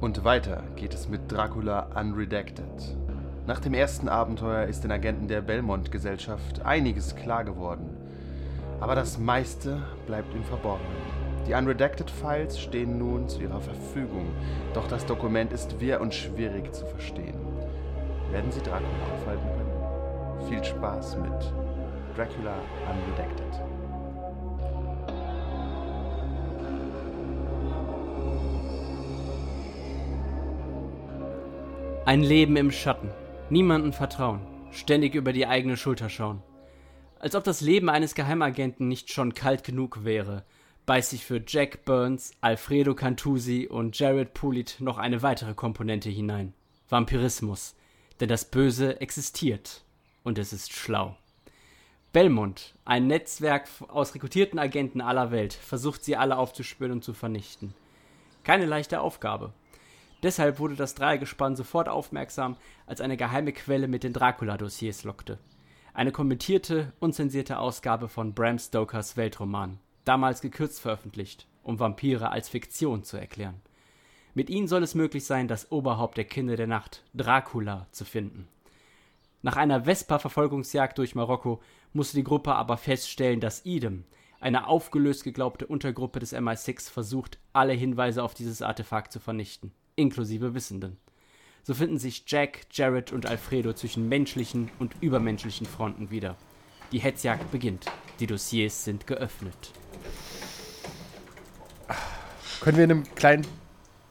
Und weiter geht es mit Dracula Unredacted. Nach dem ersten Abenteuer ist den Agenten der Belmont-Gesellschaft einiges klar geworden. Aber das meiste bleibt im Verborgenen. Die Unredacted Files stehen nun zu ihrer Verfügung, doch das Dokument ist wirr und schwierig zu verstehen. Werden Sie Dracula aufhalten können? Viel Spaß mit Dracula Unredacted. Ein Leben im Schatten. Niemandem vertrauen. Ständig über die eigene Schulter schauen. Als ob das Leben eines Geheimagenten nicht schon kalt genug wäre, beißt sich für Jack Burns, Alfredo Cantusi und Jared Pulit noch eine weitere Komponente hinein. Vampirismus. Denn das Böse existiert. Und es ist schlau. Belmont, ein Netzwerk aus rekrutierten Agenten aller Welt, versucht sie alle aufzuspüren und zu vernichten. Keine leichte Aufgabe. Deshalb wurde das Dreiergespann sofort aufmerksam, als eine geheime Quelle mit den Dracula-Dossiers lockte. Eine kommentierte, unzensierte Ausgabe von Bram Stokers Weltroman, damals gekürzt veröffentlicht, um Vampire als Fiktion zu erklären. Mit ihnen soll es möglich sein, das Oberhaupt der Kinder der Nacht, Dracula, zu finden. Nach einer Vespa-Verfolgungsjagd durch Marokko musste die Gruppe aber feststellen, dass Idem, eine aufgelöst geglaubte Untergruppe des MI6, versucht, alle Hinweise auf dieses Artefakt zu vernichten inklusive Wissenden. So finden sich Jack, Jared und Alfredo zwischen menschlichen und übermenschlichen Fronten wieder. Die Hetzjagd beginnt. Die Dossiers sind geöffnet. Können wir in einem kleinen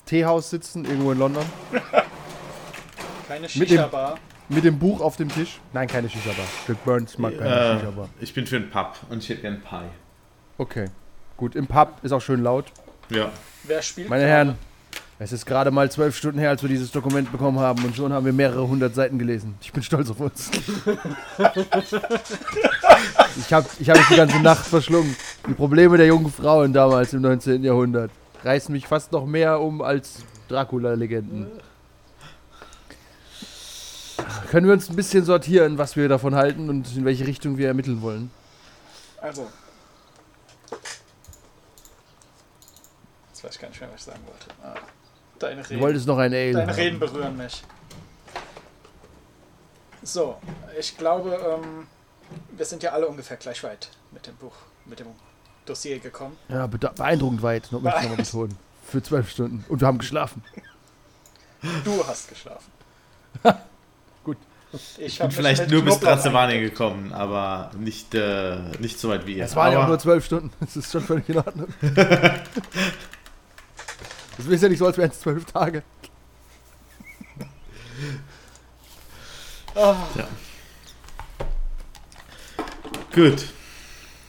Teehaus sitzen, irgendwo in London? Keine Shisha-Bar. Mit, dem Buch auf dem Tisch? Nein, keine Shisha-Bar. Dirk Burns mag keine Äh, Shisha-Bar. ich bin für einen Pub und ich hätte gern Pie. Okay. Gut, im Pub ist auch schön laut. Ja. Wer spielt Meine gerade? Herren, es ist gerade mal zwölf Stunden her, als wir dieses Dokument bekommen haben und schon haben wir mehrere hundert Seiten gelesen. Ich bin stolz auf uns. ich habe ich hab mich die ganze Nacht verschlungen. Die Probleme der jungen Frauen damals im 19. Jahrhundert reißen mich fast noch mehr um als Dracula-Legenden. Können wir uns ein bisschen sortieren, was wir davon halten und in welche Richtung wir ermitteln wollen? Also. Jetzt weiß ich gar nicht mehr, was ich sagen wollte. Ah, deine Du Reden. wolltest noch ein Ale. Deine haben. Reden berühren mich. So, ich glaube, ähm, wir sind ja alle ungefähr gleich weit mit dem Buch, mit dem Dossier gekommen. Ja, beeindruckend weit, noch möchte ich nochmal betonen. Für zwölf Stunden. Und wir haben geschlafen. Du hast geschlafen. Gut. Ich Ich bin vielleicht nur bis eingedeckt. gekommen, aber nicht, äh, nicht so weit wie ihr. Es waren ja auch nur zwölf Stunden. Das ist schon völlig in Ordnung. Das ist ja nicht so, als wären es zwölf Tage. Ah, Gut.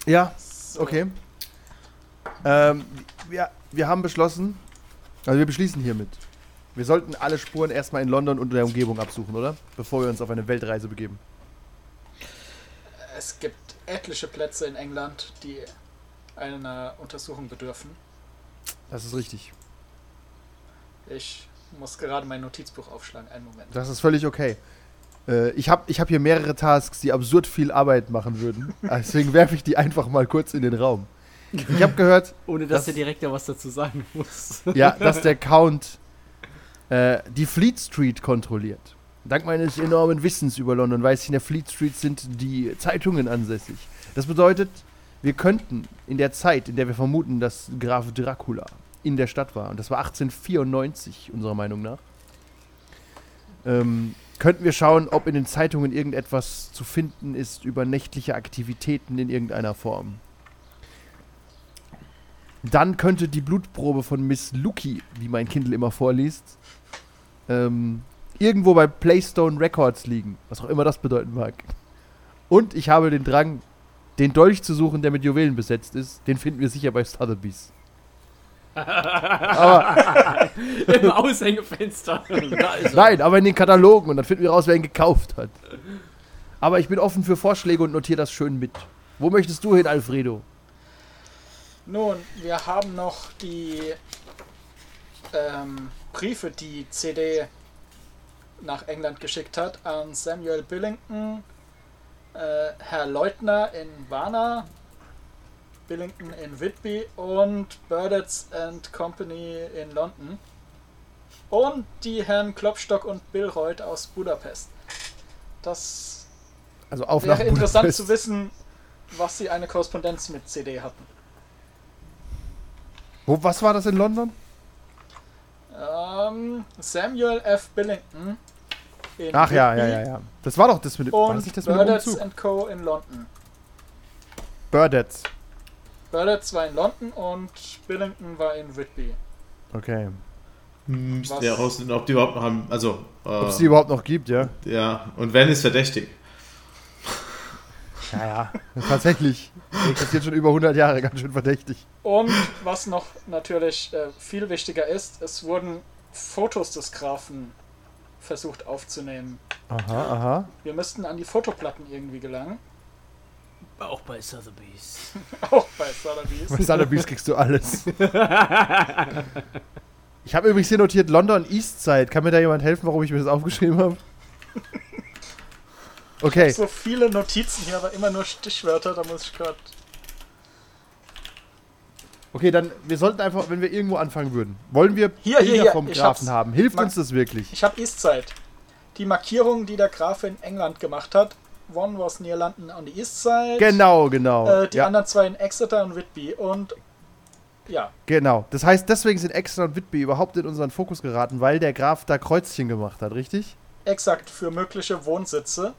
Ja, okay. Ähm, wir, wir haben beschlossen, also wir beschließen hiermit. Wir sollten alle Spuren erstmal in London und der Umgebung absuchen, oder? Bevor wir uns auf eine Weltreise begeben. Es gibt etliche Plätze in England, die einer Untersuchung bedürfen. Das ist richtig. Ich muss gerade mein Notizbuch aufschlagen. Einen Moment. Das ist völlig okay. Äh, ich habe ich hab hier mehrere Tasks, die absurd viel Arbeit machen würden. Deswegen werfe ich die einfach mal kurz in den Raum. Ich habe gehört, Ohne dass Das- er direkt ja was dazu sagen muss. ja, dass der Count äh, die Fleet Street kontrolliert. Dank meines enormen Wissens über London weiß ich, in der Fleet Street sind die Zeitungen ansässig. Das bedeutet, wir könnten in der Zeit, in der wir vermuten, dass Graf Dracula in der Stadt war, und das war 1894 unserer Meinung nach, ähm, könnten wir schauen, ob in den Zeitungen irgendetwas zu finden ist über nächtliche Aktivitäten in irgendeiner Form. Dann könnte die Blutprobe von Miss Lucky, wie mein Kindle immer vorliest, ähm, irgendwo bei Playstone Records liegen, was auch immer das bedeuten mag. Und ich habe den Drang, den Dolch zu suchen, der mit Juwelen besetzt ist. Den finden wir sicher bei Sotheby's. Aber Im Aushängefenster. Er. nein, aber in den Katalogen und dann finden wir raus, wer ihn gekauft hat. Aber ich bin offen für Vorschläge und notiere das schön mit. Wo möchtest du hin, Alfredo? Nun, wir haben noch die ähm, Briefe, die CD nach England geschickt hat, an Samuel Billington, äh, Herr Leutner in Warna, Billington in Whitby und Burdetts and Company in London. Und die Herren Klopstock und Bill Reut aus Budapest. Das Also wäre interessant Budapest. zu wissen, was sie eine Korrespondenz mit CD hatten. Wo, was war das in London? Ähm, Samuel F. Billington in Ach ja, ja, ja, ja. Das war doch das mit dem, war das Und nicht das mit dem Burdetts Umzug? Co. in London. Burdetts. Burdetts war in London und Billington war in Whitby. Okay. Hm, Müssten Was- wir herausfinden, ob die überhaupt noch haben. Also, Ob es äh, die überhaupt noch gibt, ja? ja. Und wenn, ist verdächtig. Ja, ja. Tatsächlich. Existiert schon über 100 Jahre, ganz schön verdächtig. Und was noch natürlich äh, viel wichtiger ist, es wurden Fotos des Grafen versucht aufzunehmen. Aha, aha. Wir müssten an die Fotoplatten irgendwie gelangen. Auch bei Sotheby's. Auch bei Sotheby's. Bei Sotheby's kriegst du alles. Ich habe übrigens hier notiert London Eastside. Kann mir da jemand helfen, warum ich mir das aufgeschrieben habe? Okay. So viele Notizen hier, aber immer nur Stichwörter, da muss ich gerade. Okay, dann, wir sollten einfach, wenn wir irgendwo anfangen würden, wollen wir Hier, hier, Bilder hier, vom ich Grafen hab's. haben? Hilft Mag- uns das wirklich? Ich habe Eastside. Die Markierungen, die der Graf in England gemacht hat. One was near London on the East Side. Genau, genau. Äh, die ja, anderen zwei in Exeter und Whitby. Und ja, genau. Das heißt, deswegen sind Exeter und Whitby überhaupt in unseren Fokus geraten, weil der Graf da Kreuzchen gemacht hat, richtig? exakt für mögliche Wohnsitze.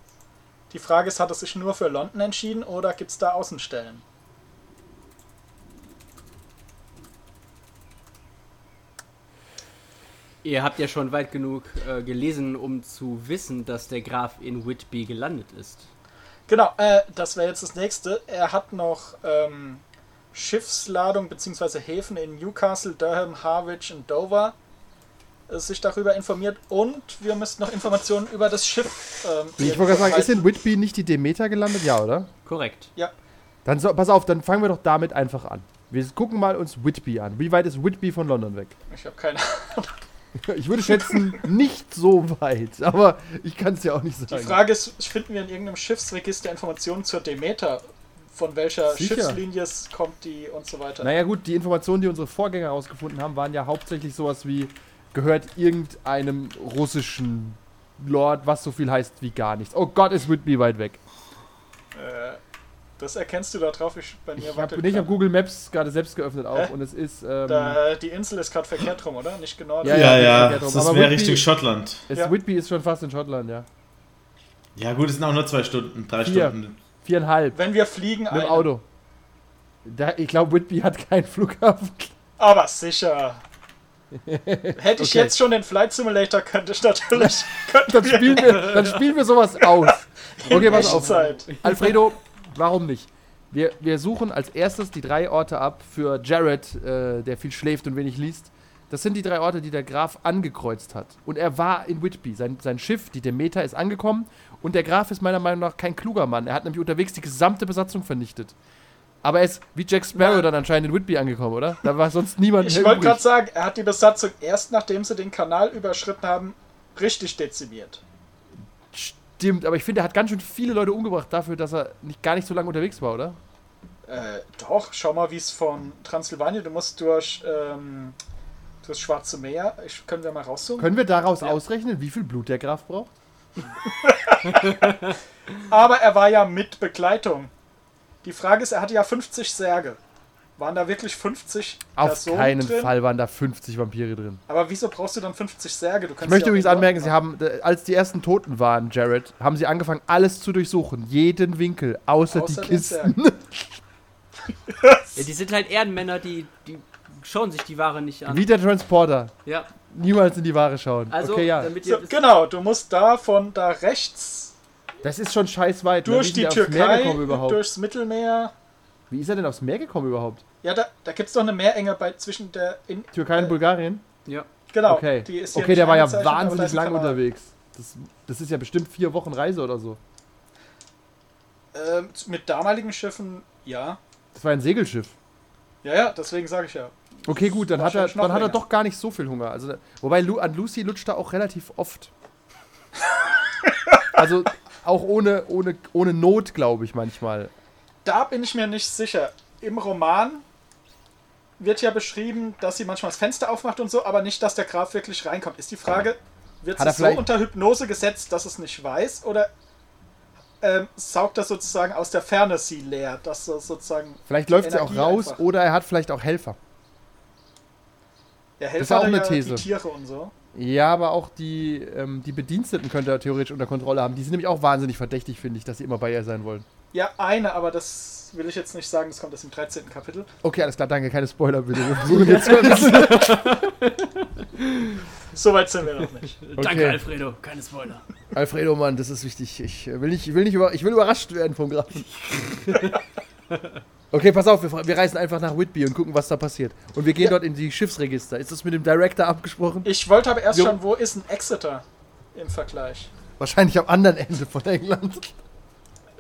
Die Frage ist, hat er sich nur für London entschieden oder gibt es da Außenstellen? Ihr habt ja schon weit genug äh, gelesen, um zu wissen, dass der Graf in Whitby gelandet ist. Genau, äh, das wäre jetzt das nächste. Er hat noch ähm, Schiffsladung bzw. Häfen in Newcastle, Durham, Harwich und Dover äh, sich darüber informiert und wir müssten noch Informationen über das Schiff. Ähm, Ich wollte gerade sagen, ist in Whitby nicht die Demeter gelandet? Ja, oder? Korrekt. Dann so, pass auf, dann fangen wir doch damit einfach an. Wir gucken mal uns Whitby an. Wie weit ist Whitby von London weg? Ich habe keine Ich würde schätzen, nicht so weit, aber ich kann es ja auch nicht sagen. Die Frage ist, finden wir in irgendeinem Schiffsregister Informationen zur Demeter? Von welcher Sicher. Schiffslinie es kommt die und so weiter? Naja gut, die Informationen, die unsere Vorgänger herausgefunden haben, waren ja hauptsächlich sowas wie, gehört irgendeinem russischen Lord, was so viel heißt wie gar nichts. Oh Gott, ist Whitby weit weg. Äh, das erkennst du da drauf, ich bei mir Ich habe nee, hab. Google Maps gerade selbst geöffnet auch Hä? und es ist, ähm, Da, die Insel ist gerade verkehrt rum, oder? Nicht genau. Ja, Ja, ja, das Aber wäre Whitby- Richtung Schottland. es, ja. Whitby ist schon fast in Schottland, ja. Ja, gut, es sind auch nur zwei Stunden, drei Vier. Stunden. Viereinhalb Wenn wir fliegen, mit dem. Auto. Da, ich glaube, Whitby hat keinen Flughafen. Aber sicher. Hätte ich Okay. jetzt schon den Flight Simulator, könnte ich natürlich. könnten Dann spielen wir, dann spielen wir sowas aus. Okay, pass auf. Alfredo, warum nicht? Wir, wir suchen als erstes die drei Orte ab für Jared, äh, der viel schläft und wenig liest. Das sind die drei Orte, die der Graf angekreuzt hat. Und er war in Whitby. Sein, sein Schiff, die Demeter, ist angekommen. Und der Graf ist meiner Meinung nach kein kluger Mann. Er hat nämlich unterwegs die gesamte Besatzung vernichtet. Aber er ist wie Jack Sparrow Na. dann anscheinend in Whitby angekommen, oder? Da war sonst niemand Ich wollte gerade sagen, er hat die Besatzung erst nachdem sie den Kanal überschritten haben, richtig dezimiert. Stimmt, aber ich finde, er hat ganz schön viele Leute umgebracht dafür, dass er nicht, gar nicht so lange unterwegs war, oder? Äh, doch, schau mal, wie es von Transsilvanien, du musst durch ähm, das Schwarze Meer, ich, können wir mal rauszoomen? Können wir daraus Ja. ausrechnen, wie viel Blut der Graf braucht? Aber er war ja mit Begleitung. Die Frage ist, er hatte ja 50 Särge. Waren da wirklich 50 Auf Personen keinen drin? Fall waren da 50 Vampire drin. Aber wieso brauchst du dann 50 Särge? Du kannst Ich möchte übrigens anmerken, sie haben, äh, als die ersten Toten waren, Jared, haben sie angefangen, alles zu durchsuchen. Jeden Winkel, außer, Außer die Kisten. Ja, die sind halt Ehrenmänner, die, die schauen sich die Ware nicht an. Wie der Transporter. Ja, Niemals in die Ware schauen. also, okay, ja. damit So, genau, du musst da von da rechts Das ist schon scheiß weit. ne? durch die Türkei, gekommen überhaupt? durchs Mittelmeer. Wie ist er denn aufs Meer gekommen überhaupt? Ja, da, da gibt es doch eine Meerenge bei zwischen der. In, Türkei und Äh, Bulgarien? ja. genau, Okay. die ist hier Okay, der war ja wahnsinnig lang unterwegs. Das, das ist ja bestimmt vier Wochen Reise oder so. Ähm, mit damaligen Schiffen, ja. Das war ein Segelschiff. Ja, ja, deswegen sage ich ja. Okay, gut, dann hat er, dann hat er doch gar nicht so viel Hunger. Also, wobei Lu, an Lucy lutscht er auch relativ oft. also auch ohne, ohne, ohne Not, glaube ich, manchmal. Da bin ich mir nicht sicher. Im Roman wird ja beschrieben, dass sie manchmal das Fenster aufmacht und so, aber nicht, dass der Graf wirklich reinkommt. Ist die Frage, wird es so unter Hypnose gesetzt, dass es nicht weiß, oder ähm, saugt das sozusagen aus der Ferne sie leer, dass das sozusagen Vielleicht läuft sie auch raus einfach. oder er hat vielleicht auch Helfer. ist Helfer auch hat eine ja These. die Tiere und so. Ja, aber auch die, ähm, die Bediensteten könnte er theoretisch unter Kontrolle haben. Die sind nämlich auch wahnsinnig verdächtig, finde ich, dass sie immer bei ihr sein wollen. Ja, eine, aber das will ich jetzt nicht sagen, das kommt erst im 13. Kapitel. Okay, alles klar, danke, keine Spoiler bitte. Wir versuchen jetzt. Soweit sind wir noch nicht. Danke, Okay. Alfredo. Keine Spoiler. Alfredo, Mann, das ist wichtig. Ich äh, will nicht, ich will nicht über, ich will überrascht werden vom Grafen. Okay, pass auf, wir, wir reisen einfach nach Whitby und gucken, was da passiert. Und wir gehen Ja. dort in die Schiffsregister. Ist das mit dem Director abgesprochen? Ich wollte aber erst Jo. schon, wo ist ein Exeter im Vergleich? Wahrscheinlich am anderen Ende von England.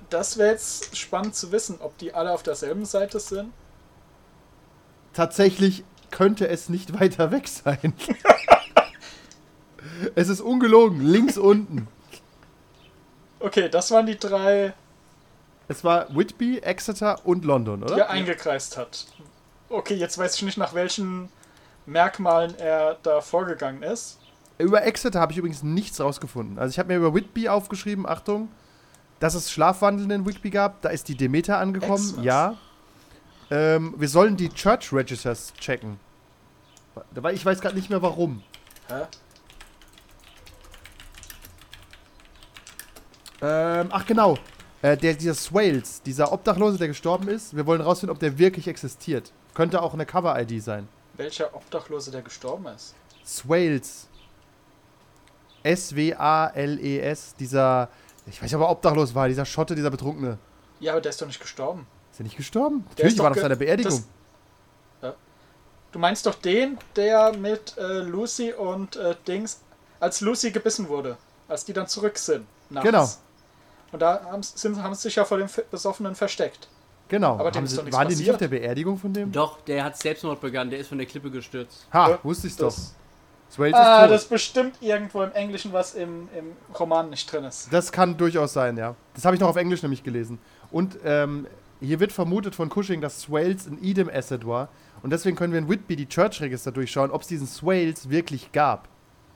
Das wäre jetzt spannend zu wissen, ob die alle auf derselben Seite sind. Tatsächlich könnte es nicht weiter weg sein. es ist ungelogen, links unten. Okay, das waren die drei, Es war Whitby, Exeter und London, die oder? er eingekreist hat. Okay, jetzt weiß ich nicht, nach welchen Merkmalen er da vorgegangen ist. Über Exeter habe ich übrigens nichts rausgefunden. Also ich habe mir über Whitby aufgeschrieben, Achtung, dass es Schlafwandelnde in Whitby gab. Da ist die Demeter angekommen, Exmas. ja. Ähm, wir sollen die Church Registers checken. Weil ich weiß gerade nicht mehr warum. Hä? Ähm, ach genau, äh, der, dieser Swales, dieser Obdachlose, der gestorben ist, wir wollen rausfinden, ob der wirklich existiert. Könnte auch eine Cover-ID sein. Welcher Obdachlose, der gestorben ist? Swales. S-W-A-L-E-S, E dieser, ich weiß nicht, ob er obdachlos war, dieser Schotte, dieser Betrunkene. Ja, aber der ist doch nicht gestorben. Ist er nicht gestorben? Der Natürlich war ge- seiner Beerdigung. das- Du meinst doch den, der mit äh, Lucy und äh, Dings, als Lucy gebissen wurde, als die dann zurück sind. Nachts. Genau. Und da haben, sind, haben sie sich ja vor dem Fe- Besoffenen versteckt. Genau. Aber dem Haben ist doch nichts waren die nicht passiert. auf der Beerdigung von dem? Doch, der hat Selbstmord begangen. Der ist von der Klippe gestürzt. Ha, Ja, wusste ich's doch. Ah, ist das ist bestimmt irgendwo im Englischen, was im, im Roman nicht drin ist. Das kann durchaus sein, ja. Das habe ich noch auf Englisch nämlich gelesen. Und ähm, hier wird vermutet von Cushing, dass Swales ein Edom Asset war. Und deswegen können wir in Whitby die Church Register durchschauen, ob es diesen Swales wirklich gab.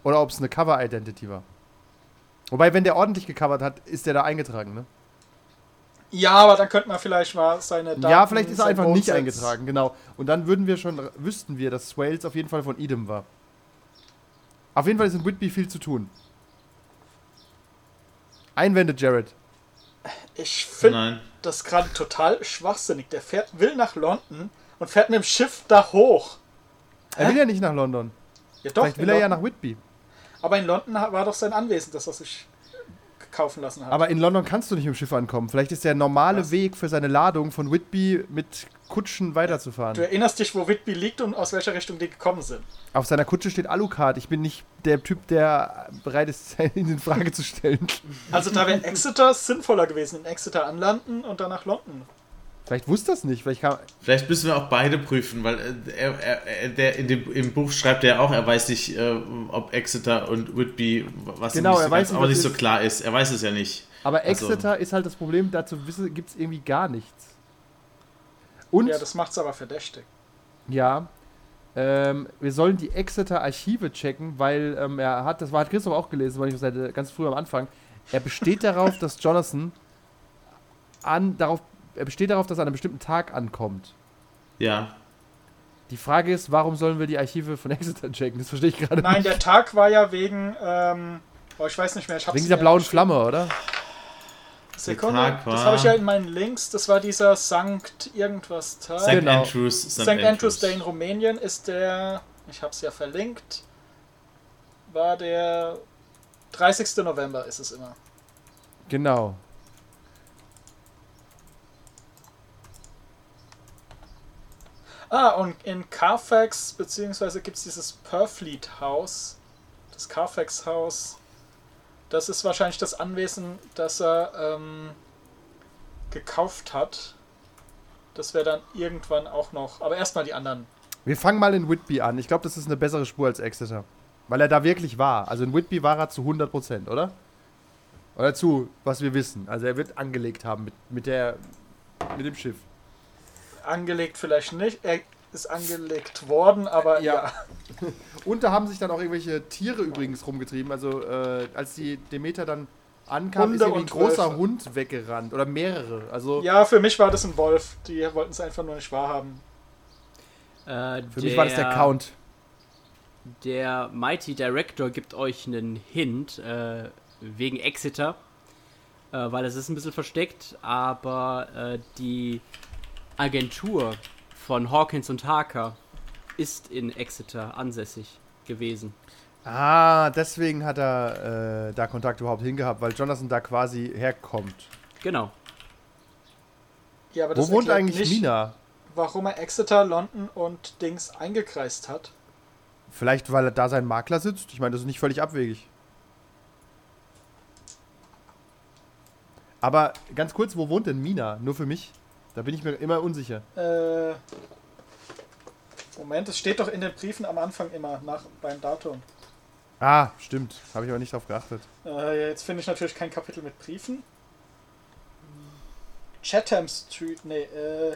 Oder ob es eine Cover Identity war. Wobei, wenn der ordentlich gecovert hat, ist der da eingetragen, ne? Ja, aber dann könnte man vielleicht mal seine Daten... ja, vielleicht ist er einfach nicht eingetragen, genau. Und dann würden wir schon, wüssten wir, dass Swales auf jeden Fall von Edom war. Auf jeden Fall ist in Whitby viel zu tun. Einwände, Jared. Ich finde das gerade total schwachsinnig. Der fährt, will nach London und fährt mit dem Schiff da hoch. Er will ja nicht nach London. Ja, doch. Vielleicht will er ja nach Whitby. Aber in London war doch sein Anwesen, das er sich kaufen lassen hat. Aber in London kannst du nicht mit dem Schiff ankommen. Vielleicht ist der normale Was? Weg für seine Ladung von Whitby mit Kutschen weiterzufahren. du erinnerst dich, wo Whitby liegt und aus welcher Richtung die gekommen sind. Auf seiner Kutsche steht Alucard. Ich bin nicht der Typ, der bereit ist, ihn in Frage zu stellen. Also da wäre Exeter sinnvoller gewesen. In Exeter anlanden und dann nach London. Vielleicht wusste das nicht. Vielleicht kam, Vielleicht müssen wir auch beide prüfen, weil äh, er, er, er, der in dem, im Buch schreibt er auch, er weiß nicht, äh, ob Exeter und Whitby, was Genau, nicht, er so weiß ganz, nicht, aber was nicht so klar ist. Er weiß es ja nicht. aber Also- Exeter ist halt das Problem. Dazu gibt es irgendwie gar nichts. Und Ja, das macht's aber verdächtig. Ja. Ähm, wir sollen die Exeter Archive checken, weil ähm, er hat, das war, hat Christoph auch gelesen, weil ich seit äh, ganz früh am Anfang. Er besteht darauf, dass Jonathan an, darauf, er besteht darauf, dass er an einem bestimmten Tag ankommt. Ja. Die Frage ist, warum sollen wir die Archive von Exeter checken? Das verstehe ich gerade Nein, nicht. der Tag war ja wegen, ähm, oh, ich weiß nicht mehr, ich hab's Wegen dieser blauen. Flamme, oder? Sekunde, das habe ich ja in meinen Links, das war dieser Sankt irgendwas Tag. St. Genau. Andrews. St. Andrews Day in Rumänien ist der, ich habe es ja verlinkt, war der 30. November ist es immer. Genau. Ah, und in Carfax, beziehungsweise gibt es dieses Purfleet Haus, das Carfax Haus. Das ist wahrscheinlich das Anwesen, das er ähm, gekauft hat. Das wäre dann irgendwann auch noch. Aber erstmal die anderen. Wir fangen mal in Whitby an. Ich glaube, das ist eine bessere Spur als Exeter. Weil er da wirklich war. Also in Whitby war er zu 100%, oder? Oder zu, was wir wissen. Also er wird angelegt haben mit, mit, der, mit dem Schiff. Angelegt vielleicht nicht. Er, ist angelegt worden, aber Ja. ja. Und da haben sich dann auch irgendwelche Tiere übrigens rumgetrieben. Also äh, als die Demeter dann ankam, Hunde ist irgendwie ein großer Wölfe. Hund weggerannt. Oder mehrere. Also Ja, für mich war das ein Wolf. Die wollten es einfach nur nicht wahrhaben. Äh, für mich war das der Count. Der Mighty Director gibt euch einen Hint äh, wegen Exeter, äh, weil es ist ein bisschen versteckt, aber äh, die Agentur von Hawkins und Harker ist in Exeter ansässig gewesen. Ah, deswegen hat er äh, da Kontakt überhaupt hingehabt, weil Jonathan da quasi herkommt. Genau. Ja, aber das Wo wohnt eigentlich nicht, Mina? warum er Exeter, London und Dings eingekreist hat. Vielleicht, weil er da sein Makler sitzt? Ich meine, das ist nicht völlig abwegig. Aber ganz kurz, wo wohnt denn Mina? Nur für mich? Da bin ich mir immer unsicher. Äh, Moment, es steht doch in den Briefen am Anfang immer nach beim Datum. Ah, stimmt. Habe ich aber nicht drauf geachtet. Äh, jetzt finde ich natürlich kein Kapitel mit Briefen. Chatham Street, nee, äh.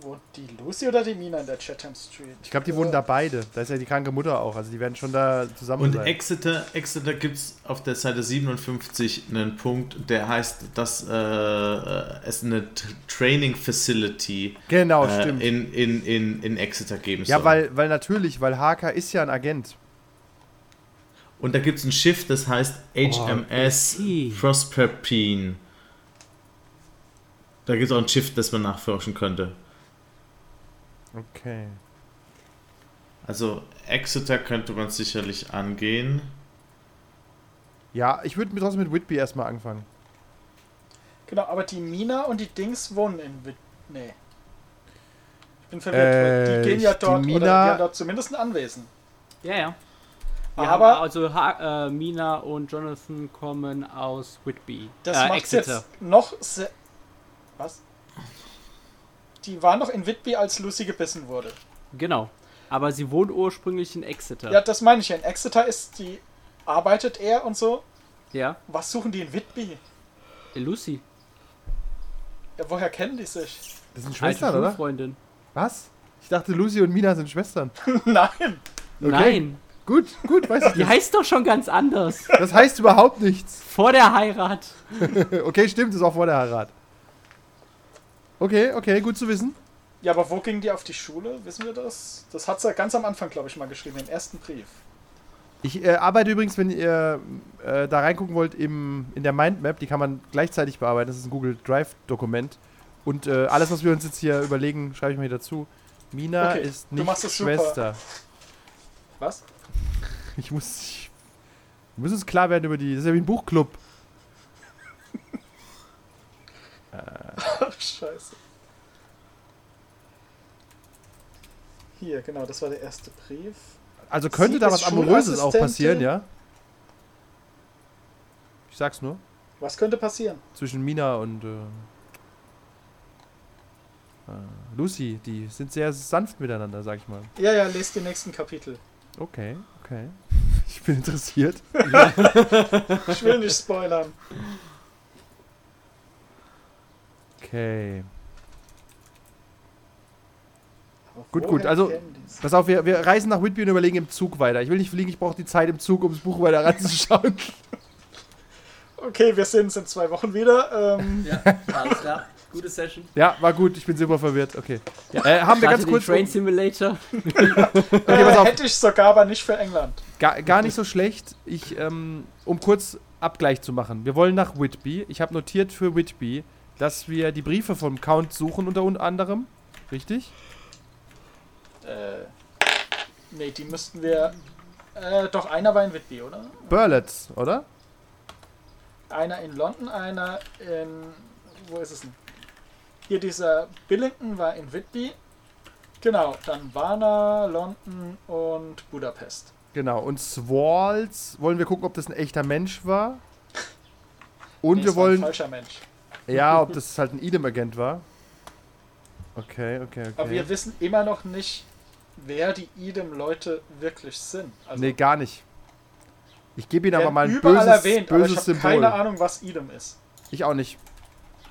Wohnt die Lucy oder die Mina in der Chatham Street? Ich glaube, die wohnen da beide. Da ist ja die kranke Mutter auch. Also die werden schon da zusammen Und sein. Exeter, Exeter gibt es auf der Seite 57 einen Punkt, der heißt, dass äh, es eine Training Facility genau, äh, stimmt. in, in, in, in Exeter geben Ja, soll. weil, weil natürlich, weil Harker ist ja ein Agent. Und da gibt es ein Schiff, das heißt HMS okay. Proserpine. Da gibt es auch ein Schiff, das man nachforschen könnte. Okay. Also Exeter könnte man sicherlich angehen. Ja, ich würde trotzdem mit Whitby erstmal anfangen. Genau, aber die Mina und die Dings wohnen in Wit. Nee. Ich bin verwirrt. Äh, die gehen ja die dort, oder Mina- die haben dort zumindest ein Anwesen. Ja, ja. Wir Aber- haben also ha äh, Mina und Jonathan kommen aus Whitby. Das äh, macht Exeter. jetzt noch se Was? Die waren noch in Whitby, als Lucy gebissen wurde. Genau. Aber sie wohnen ursprünglich in Exeter. Ja, das meine ich ja. In Exeter ist die. Arbeitet er und so. Ja. Was suchen die in Whitby? Lucy. Ja, woher kennen die sich? Das sind Alte Schwestern, oder? Schulfreundin. Was? Ich dachte, Lucy und Mina sind Schwestern. Nein. Okay. Nein. Gut, gut, weiß ich Die nicht. heißt doch schon ganz anders. Das heißt überhaupt nichts. Vor der Heirat. Okay, stimmt, ist auch vor der Heirat. Okay, okay, gut zu wissen. Ja, aber wo gingen die auf die Schule? Wissen wir das? Das hat sie ganz am Anfang, glaube ich, mal geschrieben, im ersten Brief. Ich äh, arbeite übrigens, wenn ihr äh, da reingucken wollt, im, in der Mindmap, die kann man gleichzeitig bearbeiten. Das ist ein Google Drive-Dokument. Und äh, alles, was wir uns jetzt hier überlegen, schreibe ich mir hier dazu. Mina Okay, ist nicht es super. Schwester. Was? Ich muss. Wir müssen uns klar werden über die. Das ist ja wie ein Buchclub. Ach, scheiße. Hier, genau, das war der erste Brief. Also könnte Sie da was Amoröses auch passieren, ja? Ich sag's nur. Was könnte passieren? Zwischen Mina und äh, äh, Lucy. Die sind sehr sanft miteinander, sag ich mal. Ja, ja, lest die nächsten Kapitel. Okay, okay. Ich bin interessiert. Ich will nicht spoilern. Okay. Gut, gut, also-? Pass auf, wir, wir reisen nach Whitby und überlegen im Zug weiter. Ich will nicht fliegen, ich brauche die Zeit im Zug, um das Buch weiter ranzuschauen. Okay, wir sehen uns in zwei Wochen wieder. Ähm, Ja, alles klar. Gute Session. ja, war gut, ich bin super verwirrt. Okay. Äh, haben wir ganz kurz. Train Simulator. Okay, pass äh, auf. hätte ich sogar, aber nicht für England. Gar, gar nicht so schlecht. Ich, ähm, um kurz Abgleich zu machen. Wir wollen nach Whitby. Ich habe notiert für Whitby, dass wir die Briefe vom Count suchen, unter anderem. Richtig? Äh, nee, die müssten wir. Äh, doch, einer war in Whitby, oder? Burlets, oder? Einer in London, einer in. Wo ist es denn? Hier dieser Billington war in Whitby. Genau, dann Varna, London und Budapest. Genau. Und Swalls wollen wir gucken, ob das ein echter Mensch war. Und Nee, wir war ein wollen. falscher Mensch. Ja, ob das halt ein Idem-Agent war. Okay, okay, okay. Aber wir wissen immer noch nicht, wer die Idem-Leute wirklich sind. Also, nee, gar nicht. Ich gebe Ihnen aber mal ein überall böses, erwähnt, aber ich böses habe Symbol. keine Ahnung, was Idem ist. Ich auch nicht.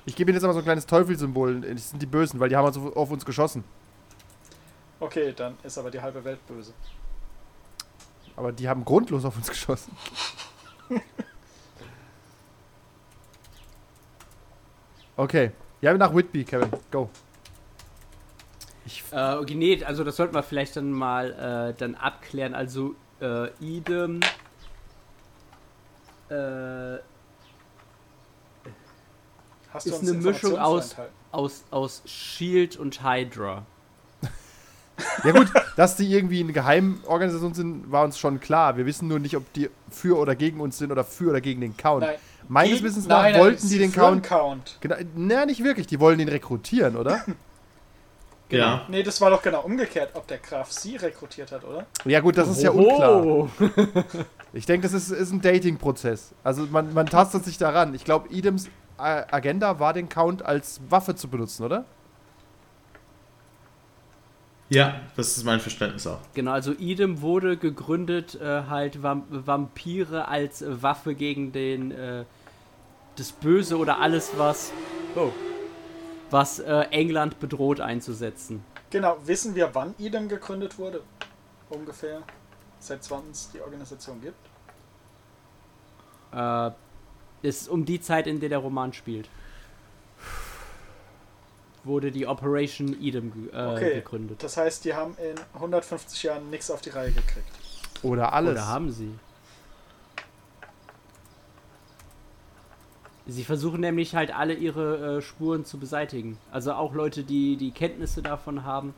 Ich gebe Ihnen jetzt aber so ein kleines Teufelssymbol. Das sind die Bösen, weil die haben uns auf, auf uns geschossen. Okay, dann ist aber die halbe Welt böse. Aber die haben grundlos auf uns geschossen. Okay. Ja, nach Whitby, Kevin. Go. Ich, Äh, okay, nee, also das sollten wir vielleicht dann mal äh, dann abklären. Also äh, Idem äh, Hast Ist du uns eine Mischung aus- aus, aus Shield und Hydra. ja gut, dass die irgendwie eine Geheimorganisation sind, war uns schon klar. Wir wissen nur nicht, ob die für oder gegen uns sind oder für oder gegen den Count. Nein. Meines Wissens nach nein, nein, wollten sie die den Count... Count. Genau, na, nicht wirklich. Die wollen ihn rekrutieren, oder? Ja. Nee, das war doch genau umgekehrt, ob der Graf sie rekrutiert hat, oder? Ja gut, das ist ja unklar. Ich denke, das ist, ist ein Dating-Prozess. Also man, man tastet sich daran. Ich glaube, Idems äh, Agenda war, den Count als Waffe zu benutzen, oder? Ja, das ist mein Verständnis auch. Genau, also Idem wurde gegründet, äh, halt Vam Vampire als Waffe gegen den äh, das Böse oder alles, was oh, was äh, England bedroht einzusetzen. Genau, wissen wir, wann Idem gegründet wurde? Ungefähr. Seit wann es die Organisation gibt? Äh, ist um die Zeit, in der der Roman spielt. Wurde die Operation Idem äh, Okay. gegründet. Das heißt, die haben in 150 Jahren nichts auf die Reihe gekriegt. Oder alles. Oder haben sie? Sie versuchen nämlich halt alle ihre äh, Spuren zu beseitigen. Also auch Leute, die die Kenntnisse davon haben.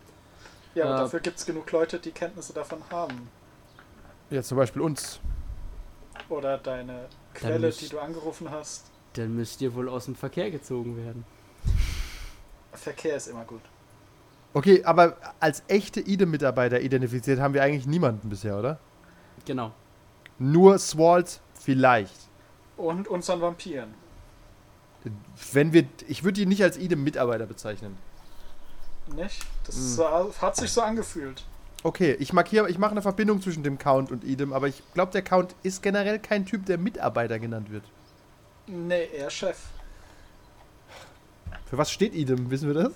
Ja, aber Äh, dafür gibt es genug Leute, die Kenntnisse davon haben. Ja, zum Beispiel uns. Oder deine Quelle, müsst- die du angerufen hast. Dann müsst ihr wohl aus dem Verkehr gezogen werden. Verkehr ist immer gut. Okay, aber als echte Idem-Mitarbeiter identifiziert haben wir eigentlich niemanden bisher, oder? Genau. Nur Swalt vielleicht. Und unseren Vampiren. Wenn wir, ich würde ihn nicht als Idem-Mitarbeiter bezeichnen. Nicht? Das Hm. hat sich so angefühlt. Okay, ich markiere, ich mache eine Verbindung zwischen dem Count und Idem, aber ich glaube, der Count ist generell kein Typ, der Mitarbeiter genannt wird. Nee, eher Chef. Für was steht Idem? Wissen wir das?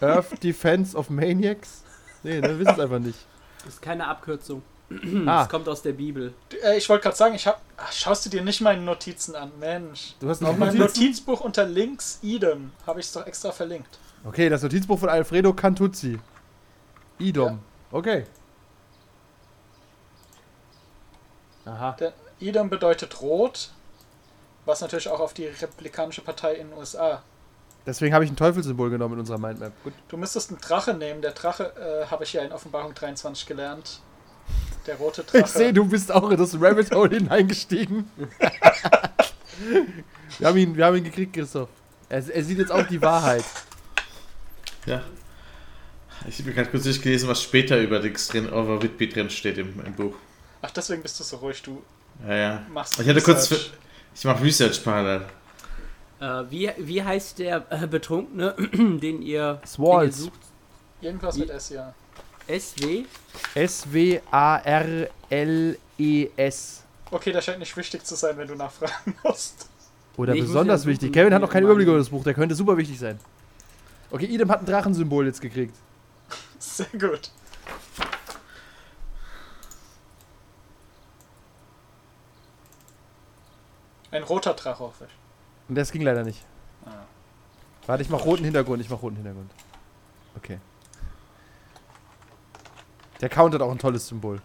Earth Defense of Maniacs? Nee, ne, wir wissen es einfach nicht. Das ist keine Abkürzung. Ah, Das kommt aus der Bibel. Äh, ich wollte gerade sagen, ich hab. Ach, schaust du dir nicht meine Notizen an, Mensch. du hast auch Mein? Notizbuch unter links Idem habe ich es doch extra verlinkt. Okay, das Notizbuch von Alfredo Cantuzzi. Idom. Okay. Aha. Der Idem bedeutet rot, was natürlich auch auf die Republikanische Partei in den USA. Deswegen habe ich ein Teufelssymbol genommen in unserer Mindmap. Gut. Du müsstest einen Drache nehmen. Der Drache äh, habe ich ja in Offenbarung 23 gelernt. Der rote Drache. Ich sehe, du bist auch in das Rabbit Hole hineingestiegen. wir, haben ihn, wir haben ihn gekriegt, Christoph. Er, er sieht jetzt auch die Wahrheit. Ja. Ich habe mir gerade kurz durchgelesen, was später über Dix drin, over Whitby drin steht im, im Buch. Ach, deswegen bist du so ruhig. Du Ja, ja. machst Ich hatte kurz. Research. Ich mache Research parallel. Äh, wie, wie heißt der äh, Betrunkene, den ihr, den ihr Swalls. sucht? Irgendwas mit S, ja. SW? S-W-A-R-L-E-S. Okay, das scheint nicht wichtig zu sein, wenn du nachfragen musst. Oder Nee, muss besonders ja wichtig. Kevin hat noch keinen. Überblick über das Buch. Der könnte super wichtig sein. Okay, Idem hat ein Drachensymbol jetzt gekriegt. Sehr gut. Ein roter Drache, hoffe ich. Und das ging leider nicht. Ah. Warte, ich mach roten Hintergrund. Ich mach roten Hintergrund. Okay. Der Count hat auch ein tolles Symbol.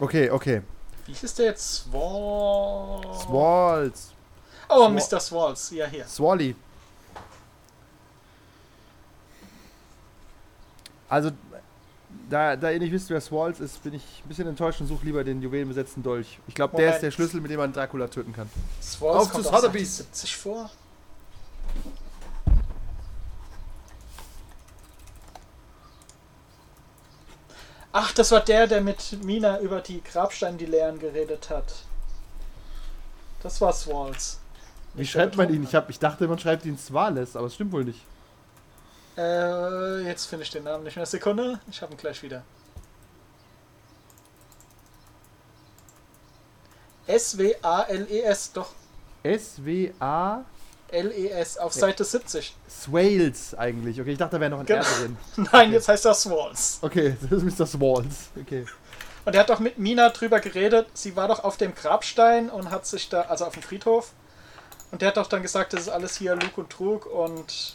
Okay, okay. Wie hieß der jetzt? Swall. Swalls. Oh, Swal- Mr. Swalls. Ja, hier. Swally. Also, da, da ihr nicht wisst, wer Swalls ist, bin ich ein bisschen enttäuscht und suche lieber den juwelenbesetzten Dolch. Ich glaube, der ist der Schlüssel, mit dem man Dracula töten kann. Swalls Auf kommt zu Sotheby's. 70 vor. Ach, das war der, der mit Mina über die Grabsteine, die leeren, geredet hat. Das war Swalls. Wie schreibt man ihn? Ich, hab, ich dachte, man schreibt ihn Swales, aber es stimmt wohl nicht. Äh, jetzt finde ich den Namen nicht mehr. Sekunde, ich habe ihn gleich wieder. S-W-A-L-E-S, doch. S-W-A. S-W-A-L-E-S auf Seite 70. Swales eigentlich. Okay, ich dachte, da wäre noch ein Genau. R drin. Nein, jetzt heißt er Swalls. Okay, das ist Mr. Swalls. Okay. Und er hat doch mit Mina drüber geredet. Sie war doch auf dem Grabstein und hat sich da, also auf dem Friedhof. Und der hat doch dann gesagt, das ist alles hier Lug und Trug und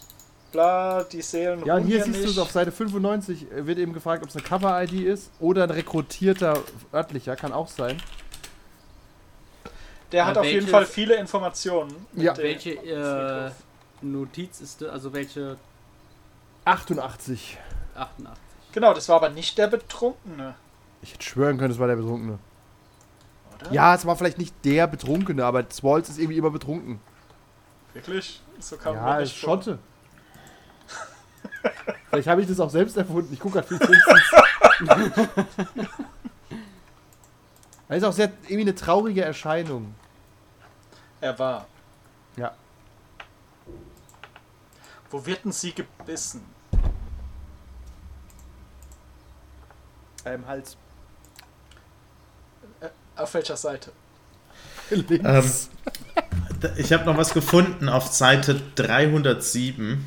bla, die Seelen Ja, ruhen hier siehst du es auf Seite 95, äh, wird eben gefragt, ob es eine Cover-ID ist oder ein rekrutierter örtlicher, kann auch sein. Der hat auf jeden Fall viele Informationen. Ja. Welche äh. Notiz ist das? Also welche 88. 88? Genau, das war aber nicht der Betrunkene, Ich hätte schwören können, es war der Betrunkene. oder? Ja, es war vielleicht nicht der Betrunkene, aber Swalls ist irgendwie immer betrunken. Wirklich? So kam Ja, mir ist nicht. Schotte. vielleicht habe ich das auch selbst erfunden. Ich gucke gerade viel Simpsons. Das ist auch sehr irgendwie eine traurige Erscheinung. Er war. Ja. Wo wird denn sie gebissen? Äh, Im Hals. Auf welcher Seite? Links. Ich habe noch was gefunden auf Seite 307.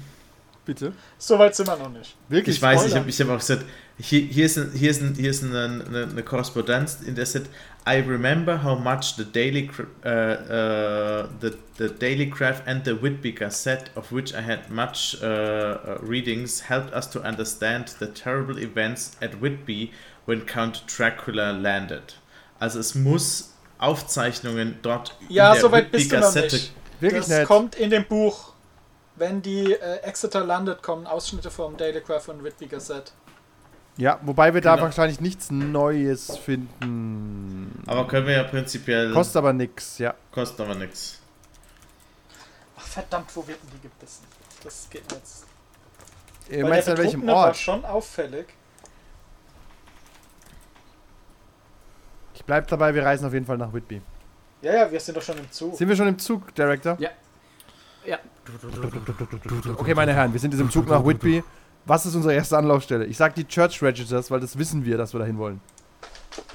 Bitte. So weit sind wir noch nicht. Wirklich? Ich weiß, ich Spoiler? habe ich hab auch gesagt, hier, hier ist, ein, hier ist, ein, hier ist eine, eine, eine Korrespondenz, in der steht, I remember how much the Daily, Cr- uh, uh, the, the Daily Craft and the Whitby Gazette, of which I had much uh, uh, readings, helped us to understand the terrible events at Whitby when Count Dracula landed. Also es muss Aufzeichnungen dort Ja, in der so weit Whitby bist du noch Gazette nicht. Wirklich das nett. kommt in dem Buch. Wenn die äh, Exeter landet, kommen Ausschnitte vom Daily Craft und Whitby Gazette. Ja, wobei wir da Genau. wahrscheinlich nichts Neues finden. Aber können wir ja prinzipiell. Kostet aber nix, ja. kostet aber nichts. Ach verdammt, wo wird denn die gebissen? Das geht jetzt. Ihr Weil meinst der an welchem Betrunkene war Ort? schon auffällig. Ich bleib dabei, wir reisen auf jeden Fall nach Whitby. Ja, ja, wir sind doch schon im Zug. Sind wir schon im Zug, Director? Ja. Ja. Okay, meine Herren, wir sind jetzt im Zug nach Whitby. Was ist unsere erste Anlaufstelle? Ich sag die Church Registers, weil das wissen wir, dass wir dahin wollen.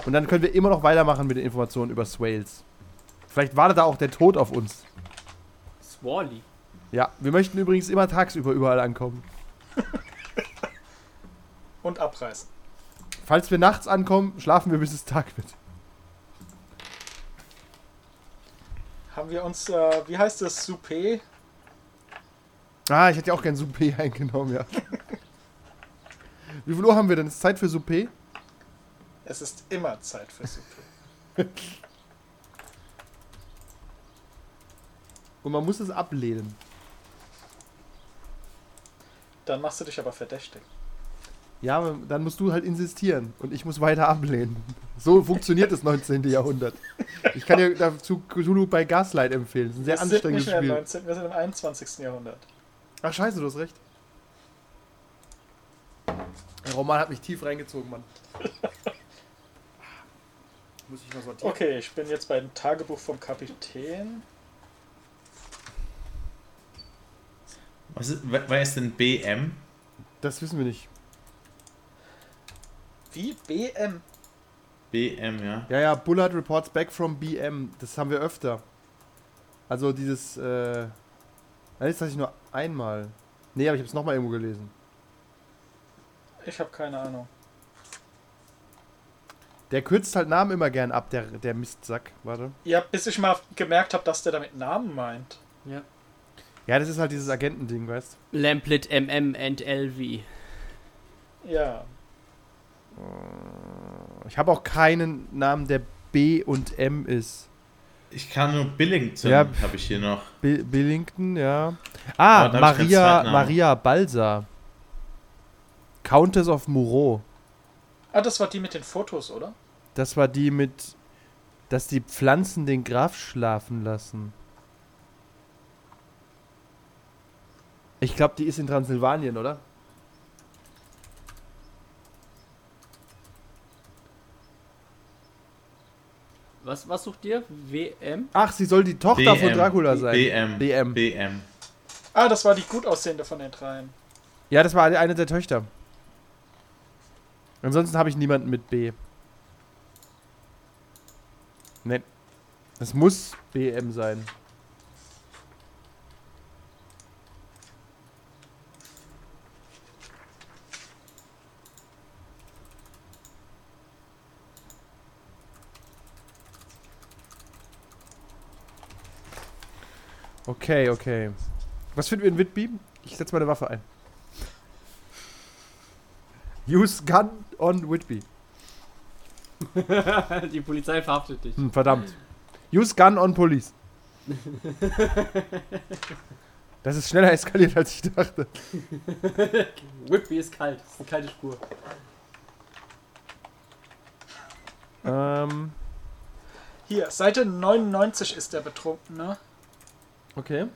Und dann können wir immer noch weitermachen mit den Informationen über Swales. Vielleicht wartet da auch der Tod auf uns. Swally. Ja, wir möchten übrigens immer tagsüber überall ankommen. Und abreißen. Falls wir nachts ankommen, schlafen wir bis es Tag wird. Haben wir uns, äh, wie heißt das, Souper? Ah, ich hätte ja auch gern Souper eingenommen, ja. Wie viel Uhr haben wir denn? Ist Zeit für Souper? Es ist immer Zeit für Souper. Und man muss es ablehnen. Dann machst du dich aber verdächtig. Ja, dann musst du halt insistieren und ich muss weiter ablehnen. So funktioniert das 19. Jahrhundert. Ich kann dir dazu Cthulhu bei Gaslight empfehlen. Das ist ein sehr wir sind anstrengendes nicht mehr Spiel. 19., wir sind im 21. Jahrhundert. Ach scheiße, du hast recht. Roman hat mich tief reingezogen, Mann. Muss ich mal sortieren. Okay, ich bin jetzt beim Tagebuch vom Kapitän. Was ist, wer wer ist denn BM? Das wissen wir nicht. Wie? BM? BM, ja. Ja, ja, Bullard reports back from BM. Das haben wir öfter. Also dieses, äh. Nein, das hatte ich nur einmal. Nee, aber ich habe es nochmal irgendwo gelesen. Ich habe keine Ahnung. Der kürzt halt Namen immer gern ab, der, der Mistsack. Warte. Ja, bis ich mal gemerkt habe, dass der damit Namen meint. Ja. Ja, das ist halt dieses Agentending, weißt Lamplit MM and LV. Ja. Ich habe auch keinen Namen, der B und M ist. Ich kann nur Billington, Ja. habe ich hier noch. Bi Billington, ja. Ah, Maria. Maria Balsa. Countess of Moureau. Ah, das war die mit den Fotos, oder? Das war die mit, dass die Pflanzen den Graf schlafen lassen. Ich glaube, die ist in Transsilvanien, oder? Was, was sucht ihr? WM? Ach, sie soll die Tochter von BM. Dracula sein. BM. BM. BM. Ah, das war die gut aussehende von den dreien. Ja, das war eine der Töchter. Ansonsten habe ich niemanden mit B. Ne. Es muss BM sein. Okay, okay. Was finden wir in Witbeam? Ich setze meine Waffe ein. Use gun on Whitby. Die Polizei verhaftet dich. Hm, verdammt. Use gun on police. Das ist schneller eskaliert, als ich dachte. Whitby ist kalt. Das ist eine kalte Spur. Ähm, Hier, Seite 99 ist der Betrunkene. okay.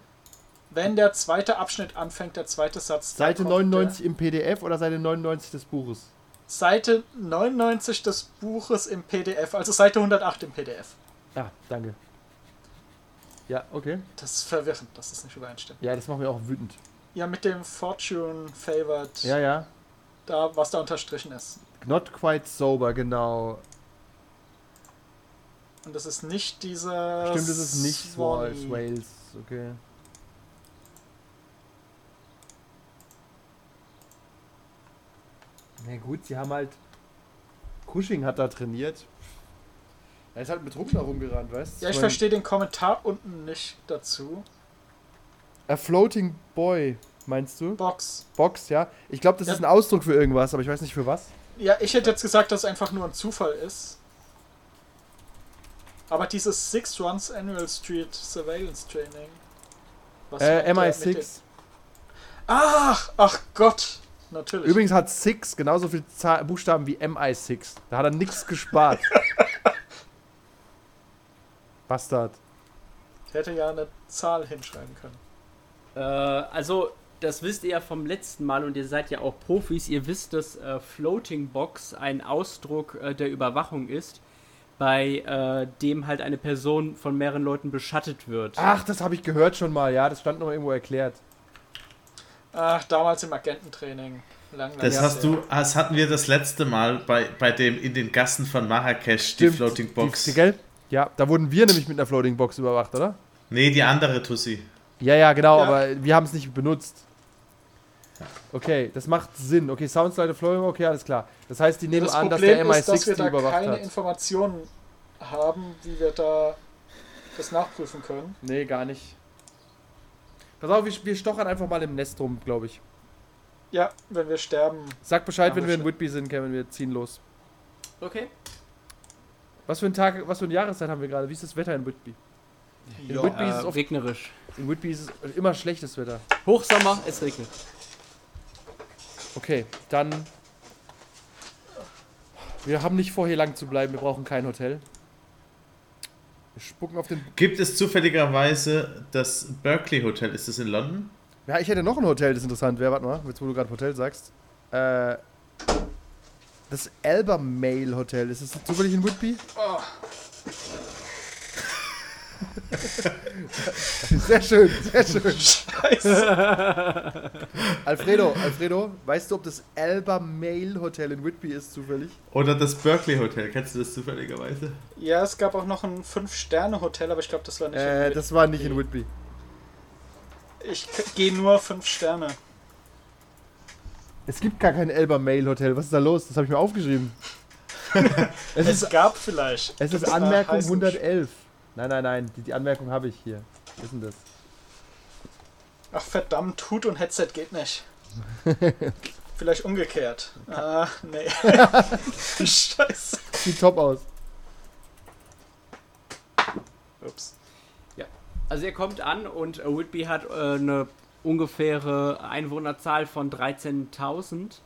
Wenn der zweite Abschnitt anfängt, der zweite Satz. Seite kommt 99 im PDF oder Seite 99 des Buches? Seite 99 des Buches im PDF, also Seite 108 im PDF. Ja, danke. Ja, okay. Das ist verwirrend, dass das nicht übereinstimmt. Ja, das macht mich auch wütend. Ja, mit dem Fortune Favored, Ja, ja. da, was da unterstrichen ist. Not quite sober, genau. Und das ist nicht dieser. Stimmt, es ist nicht. Wales, Wales, okay. Na gut, sie haben halt. Cushing hat da trainiert. Er ist halt ein Betrunkener rumgerannt, weißt du? Ja, ich verstehe den Kommentar unten nicht dazu. A floating boy, meinst du? Box. Box, ja. Ich glaube, das Ja. ist ein Ausdruck für irgendwas, aber ich weiß nicht für was. Ja, ich hätte jetzt gesagt, dass es einfach nur ein Zufall ist. Aber dieses Six Runs Annual Street Surveillance Training. Was Äh, der mit den- MI6. Ach, ach Gott. Natürlich. Übrigens hat Six genauso viel Zahl Buchstaben wie MI6. Da hat er nichts gespart. Bastard. Ich hätte ja eine Zahl hinschreiben können. Äh, also, das wisst ihr ja vom letzten Mal und ihr seid ja auch Profis. Ihr wisst, dass äh, Floating Box ein Ausdruck äh, der Überwachung ist, bei äh, dem halt eine Person von mehreren Leuten beschattet wird. Ach, das habe ich gehört schon mal, ja. Das stand noch irgendwo erklärt. Ach, damals im Agententraining. Lang, lang Das hast du, das hatten wir das letzte Mal bei, bei dem in den Gassen von Marrakesch, die Stimmt. Floating Box. Die, die, gell? Ja, da wurden wir nämlich mit einer Floating Box überwacht, oder? nee, die andere Tussi. Ja, ja, genau, Ja. aber wir haben es nicht benutzt. Okay, das macht Sinn. Okay, Soundslide Floating, okay, alles klar. Das heißt, die nehmen das an, dass Problem der ist, dass MI6 wir die da überwacht keine hat. Informationen haben, wie wir da das nachprüfen können. Nee, gar nicht. Pass auf, wir, wir stochern einfach mal im Nest rum, glaube ich. Ja, wenn wir sterben. Sag Bescheid, wenn wir wir in. Whitby sind, Kevin, wir ziehen los. Okay. Was für ein Tag, was für eine Jahreszeit haben wir gerade? Wie ist das Wetter in Whitby? In Ja. Whitby ist es Äh, oft, regnerisch. in Whitby ist es immer schlechtes Wetter. Hochsommer, es regnet. Okay, dann. Wir haben nicht vor, hier lang zu bleiben. Wir brauchen kein Hotel. Wir spucken auf den. Gibt es zufälligerweise das Berkeley Hotel? Ist das in London? Ja, ich hätte noch ein Hotel, das interessant wäre. Warte mal, jetzt wo du gerade Hotel sagst. Äh. Das Alba Mail Hotel. Ist das zufällig in Whitby? Oh, Sehr schön, sehr schön. scheiße. Alfredo, Alfredo, weißt du, ob das Alba Mail Hotel in Whitby ist zufällig? Oder das Berkeley Hotel? Kennst du das zufälligerweise? ja, es gab auch noch ein 5-Sterne-Hotel, aber ich glaube, das war nicht Äh, in das war nicht in Whitby. Ich gehe nur 5 Sterne. Es gibt gar kein Alba Mail Hotel. Was ist da los? Das habe ich mir aufgeschrieben. es, Es ist, gab vielleicht. es ist da Anmerkung heißen- 111. Nein, nein, nein. Die, die Anmerkung habe ich hier. Was ist denn das? Ach verdammt, Hut und Headset geht nicht. Vielleicht umgekehrt. Ah, nee. Scheiße. Sieht top aus. Ups. Also ihr kommt an und äh, Whitby hat äh, eine ungefähre Einwohnerzahl von 13.000.